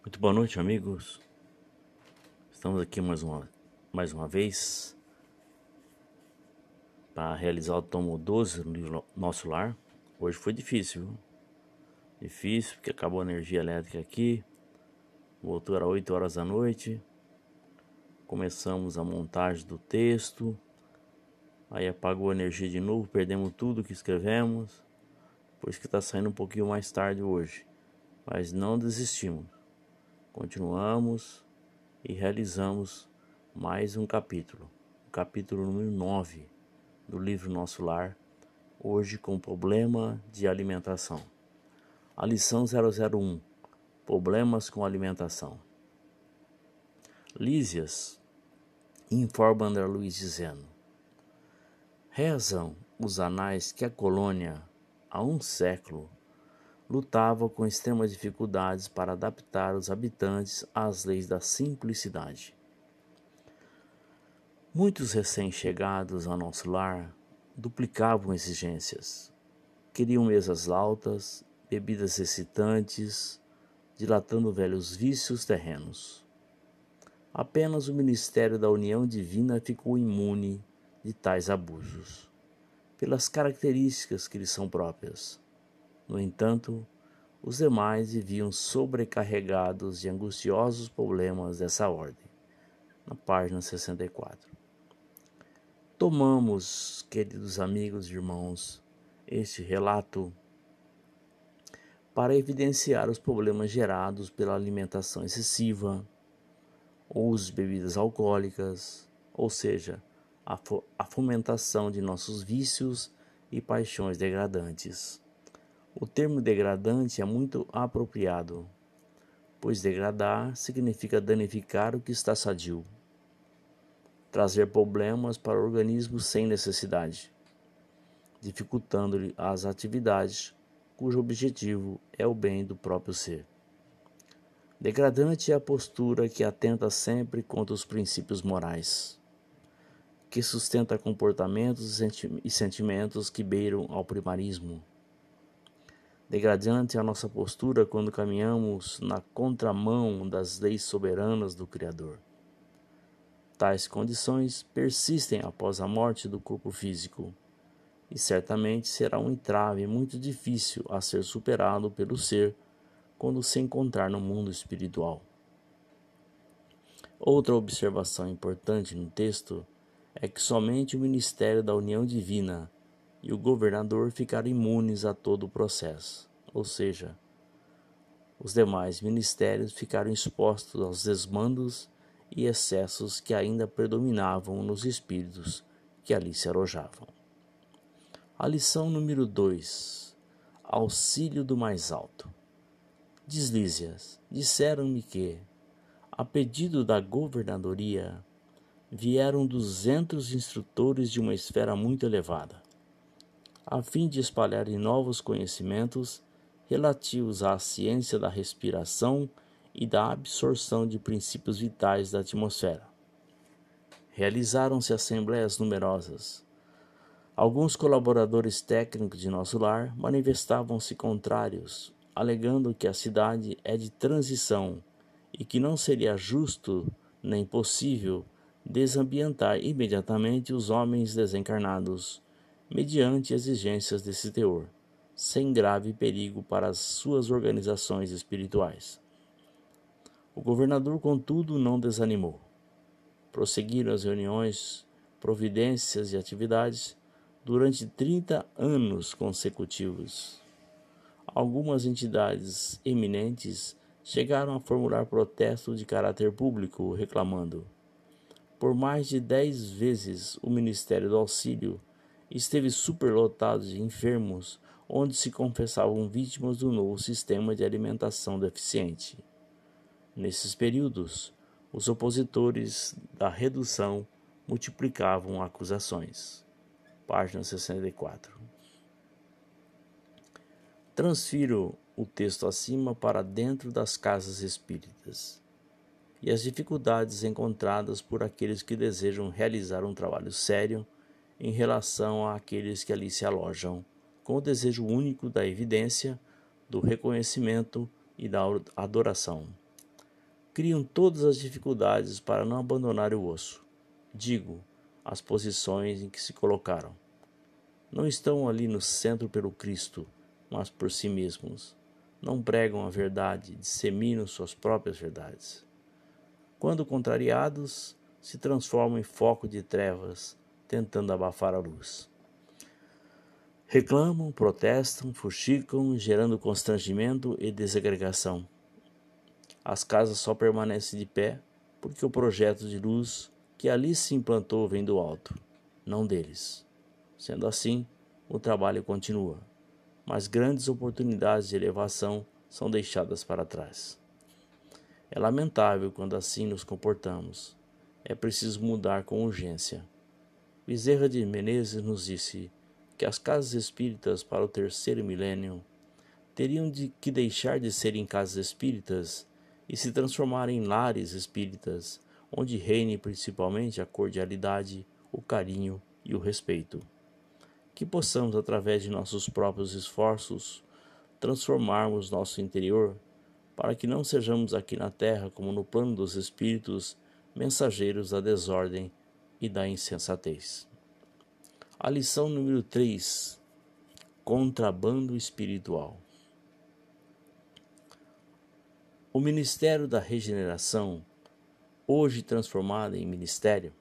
Muito boa noite, amigos. Estamos aqui mais uma, mais uma vez para realizar o tomo 12 no Nosso Lar. Hoje foi difícil, viu? Difícil porque acabou a energia elétrica aqui. Voltou às 8 horas da noite. Começamos a montagem do texto. Aí apagou a energia de novo, perdemos tudo que escrevemos. Por isso que está saindo um pouquinho mais tarde hoje. Mas não desistimos. Continuamos e realizamos mais um capítulo. O capítulo número 9 do livro Nosso Lar. Hoje com problema de alimentação. A lição 001 Problemas com alimentação. Lísias informa André Luiz dizendo: Rezam os anais que a colônia, há um século, lutava com extremas dificuldades para adaptar os habitantes às leis da simplicidade. Muitos recém-chegados ao nosso lar duplicavam exigências. Queriam mesas altas, bebidas excitantes, dilatando velhos vícios terrenos. Apenas o ministério da união divina ficou imune de tais abusos, pelas características que lhe são próprias. No entanto, os demais viviam sobrecarregados de angustiosos problemas dessa ordem. Na página 64. Tomamos, queridos amigos e irmãos, este relato para evidenciar os problemas gerados pela alimentação excessiva, uso de bebidas alcoólicas, ou seja, a fomentação de nossos vícios e paixões degradantes. O termo degradante é muito apropriado, pois degradar significa danificar o que está sadio, trazer problemas para o organismo sem necessidade, dificultando-lhe as atividades cujo objetivo é o bem do próprio ser. Degradante é a postura que atenta sempre contra os princípios morais, que sustenta comportamentos e sentimentos que beiram ao primarismo Degradante a nossa postura quando caminhamos na contramão das leis soberanas do Criador. Tais condições persistem após a morte do corpo físico e certamente será um entrave muito difícil a ser superado pelo ser quando se encontrar no mundo espiritual. Outra observação importante no texto é que somente o ministério da união divina e o governador ficaram imunes a todo o processo, ou seja, os demais ministérios ficaram expostos aos desmandos e excessos que ainda predominavam nos espíritos que ali se alojavam. A lição número 2: Auxílio do mais alto. Deslízias disseram-me que, a pedido da governadoria, vieram duzentos instrutores de uma esfera muito elevada a fim de espalharem novos conhecimentos relativos à ciência da respiração e da absorção de princípios vitais da atmosfera. Realizaram-se assembleias numerosas. Alguns colaboradores técnicos de nosso lar manifestavam-se contrários, alegando que a cidade é de transição e que não seria justo nem possível desambientar imediatamente os homens desencarnados mediante exigências desse teor, sem grave perigo para as suas organizações espirituais. O governador, contudo, não desanimou. Prosseguiram as reuniões, providências e atividades durante 30 anos consecutivos. Algumas entidades eminentes chegaram a formular protesto de caráter público, reclamando. Por mais de dez vezes o Ministério do Auxílio esteve superlotado de enfermos, onde se confessavam vítimas do novo sistema de alimentação deficiente. Nesses períodos, os opositores da redução multiplicavam acusações. Página 64. Transfiro o texto acima para dentro das casas espíritas e as dificuldades encontradas por aqueles que desejam realizar um trabalho sério em relação àqueles que ali se alojam, com o desejo único da evidência, do reconhecimento e da adoração. criam todas as dificuldades para não abandonar o osso. Digo, as posições em que se colocaram. Não estão ali no centro pelo Cristo, mas por si mesmos. Não pregam a verdade, disseminam suas próprias verdades. Quando contrariados, se transformam em foco de trevas, tentando abafar a luz. Reclamam, protestam, fuxicam, gerando constrangimento e desagregação. As casas só permanecem de pé porque o projeto de luz que ali se implantou vem do alto, não deles. Sendo assim, o trabalho continua, mas grandes oportunidades de elevação são deixadas para trás. É lamentável quando assim nos comportamos. É preciso mudar com urgência. Bezerra de Menezes nos disse que as casas espíritas para o terceiro milênio teriam de que deixar de serem casas espíritas e se transformar em lares espíritas, onde reine principalmente a cordialidade, o carinho e o respeito. Que possamos, através de nossos próprios esforços, transformarmos nosso interior para que não sejamos aqui na terra, como no plano dos espíritos, mensageiros da desordem e da insensatez. A lição número 3: Contrabando espiritual. O Ministério da Regeneração, hoje transformado em ministério,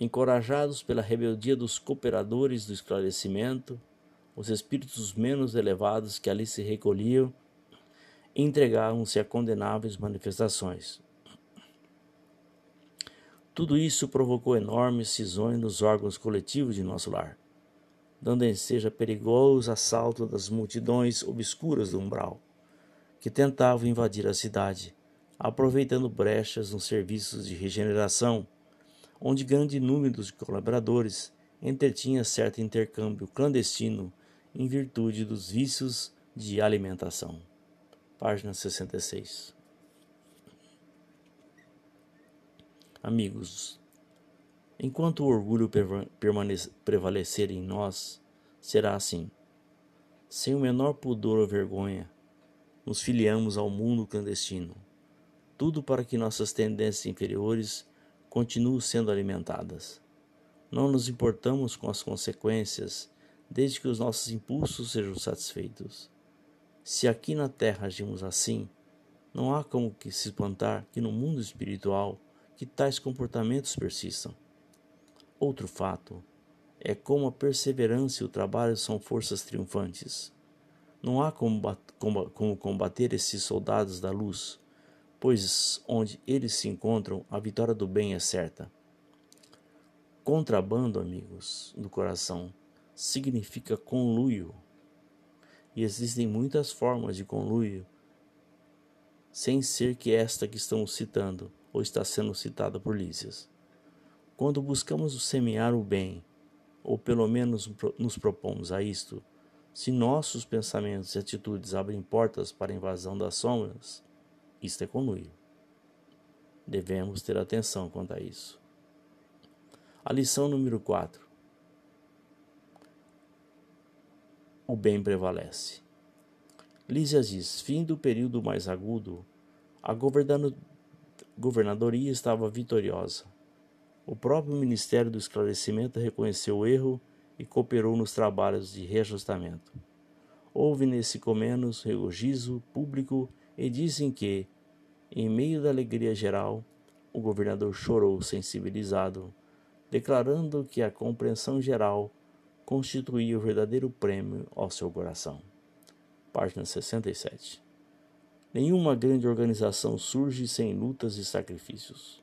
encorajados pela rebeldia dos cooperadores do esclarecimento, os espíritos menos elevados que ali se recolhiam entregavam-se a condenáveis manifestações. Tudo isso provocou enormes cisões nos órgãos coletivos de nosso lar, dando ensejo a perigoso assalto das multidões obscuras do umbral, que tentavam invadir a cidade, aproveitando brechas nos serviços de regeneração, onde grande número de colaboradores entretinha certo intercâmbio clandestino em virtude dos vícios de alimentação página 66. Amigos, enquanto o orgulho prevalecer em nós, será assim. Sem o menor pudor ou vergonha, nos filiamos ao mundo clandestino, tudo para que nossas tendências inferiores continuem sendo alimentadas. Não nos importamos com as consequências, desde que os nossos impulsos sejam satisfeitos. Se aqui na terra agimos assim, não há como que se espantar que no mundo espiritual que tais comportamentos persistam. Outro fato é como a perseverança e o trabalho são forças triunfantes. Não há como, combater esses soldados da luz, pois onde eles se encontram, a vitória do bem é certa. Contrabando, amigos do coração, significa conluio e existem muitas formas de conluio, sem ser que esta que estamos citando ou está sendo citada por Lísias. Quando buscamos semear o bem, ou pelo menos nos propomos a isto, se nossos pensamentos e atitudes abrem portas para a invasão das sombras, isto é conluio. Devemos ter atenção quanto a isso. A lição número 4. o bem prevalece. Lísias diz: fim do período mais agudo, a governadoria estava vitoriosa. O próprio Ministério do Esclarecimento reconheceu o erro e cooperou nos trabalhos de reajustamento. Houve nesse comenos regozijo público e dizem que, em meio da alegria geral, o governador chorou sensibilizado, declarando que a compreensão geral constituía o verdadeiro prêmio ao seu coração. Página 67. Nenhuma grande organização surge sem lutas e sacrifícios.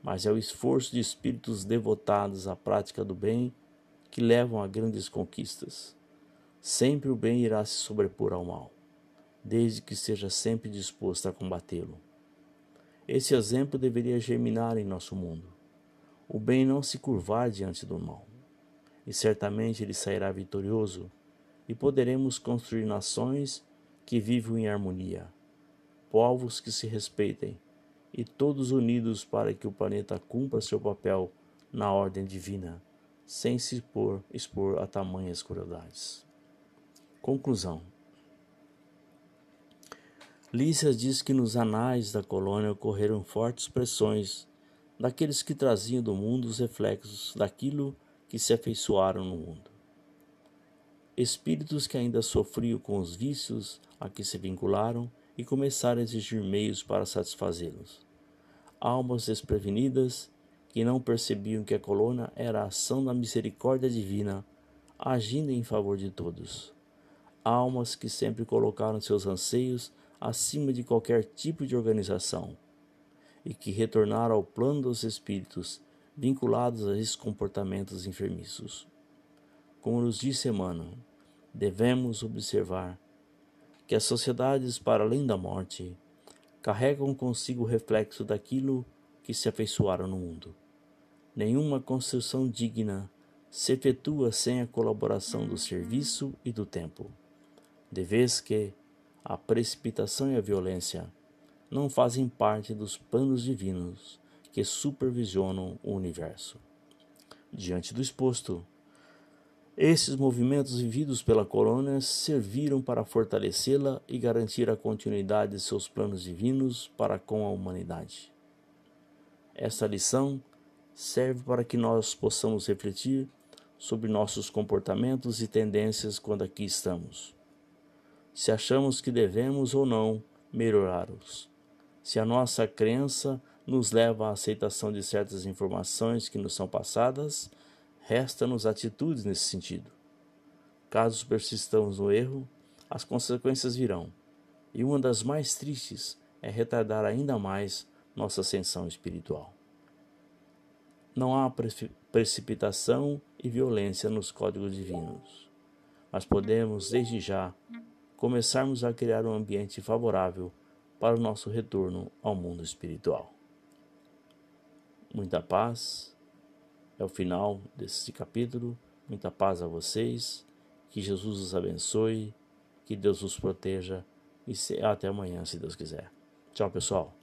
Mas é o esforço de espíritos devotados à prática do bem que levam a grandes conquistas. Sempre o bem irá se sobrepor ao mal, desde que seja sempre disposto a combatê-lo. Esse exemplo deveria germinar em nosso mundo. O bem não se curvar diante do mal e certamente ele sairá vitorioso, e poderemos construir nações que vivam em harmonia, povos que se respeitem, e todos unidos para que o planeta cumpra seu papel na ordem divina, sem se expor, expor a tamanhas crueldades. Conclusão. Lícias diz que nos anais da colônia ocorreram fortes pressões daqueles que traziam do mundo os reflexos daquilo que se afeiçoaram no mundo. Espíritos que ainda sofriam com os vícios a que se vincularam e começaram a exigir meios para satisfazê-los. Almas desprevenidas que não percebiam que a colônia era a ação da misericórdia divina agindo em favor de todos. Almas que sempre colocaram seus anseios acima de qualquer tipo de organização e que retornaram ao plano dos espíritos vinculados a esses comportamentos enfermiços. Como nos disse Emmanuel, devemos observar que as sociedades para além da morte carregam consigo o reflexo daquilo que se afeiçoaram no mundo. Nenhuma construção digna se efetua sem a colaboração do serviço e do tempo, de vez que a precipitação e a violência não fazem parte dos planos divinos que supervisionam o universo. Diante do exposto, esses movimentos vividos pela colônia serviram para fortalecê-la e garantir a continuidade de seus planos divinos para com a humanidade. Esta lição serve para que nós possamos refletir sobre nossos comportamentos e tendências quando aqui estamos. Se achamos que devemos ou não melhorá-los. Se a nossa crença nos leva à aceitação de certas informações que nos são passadas, resta-nos atitudes nesse sentido. Caso persistamos no erro, as consequências virão, e uma das mais tristes é retardar ainda mais nossa ascensão espiritual. Não há precipitação e violência nos códigos divinos, mas podemos, desde já, começarmos a criar um ambiente favorável para o nosso retorno ao mundo espiritual. Muita paz é o final desse capítulo. Muita paz a vocês. Que Jesus os abençoe. Que Deus os proteja. E até amanhã, se Deus quiser. Tchau, pessoal.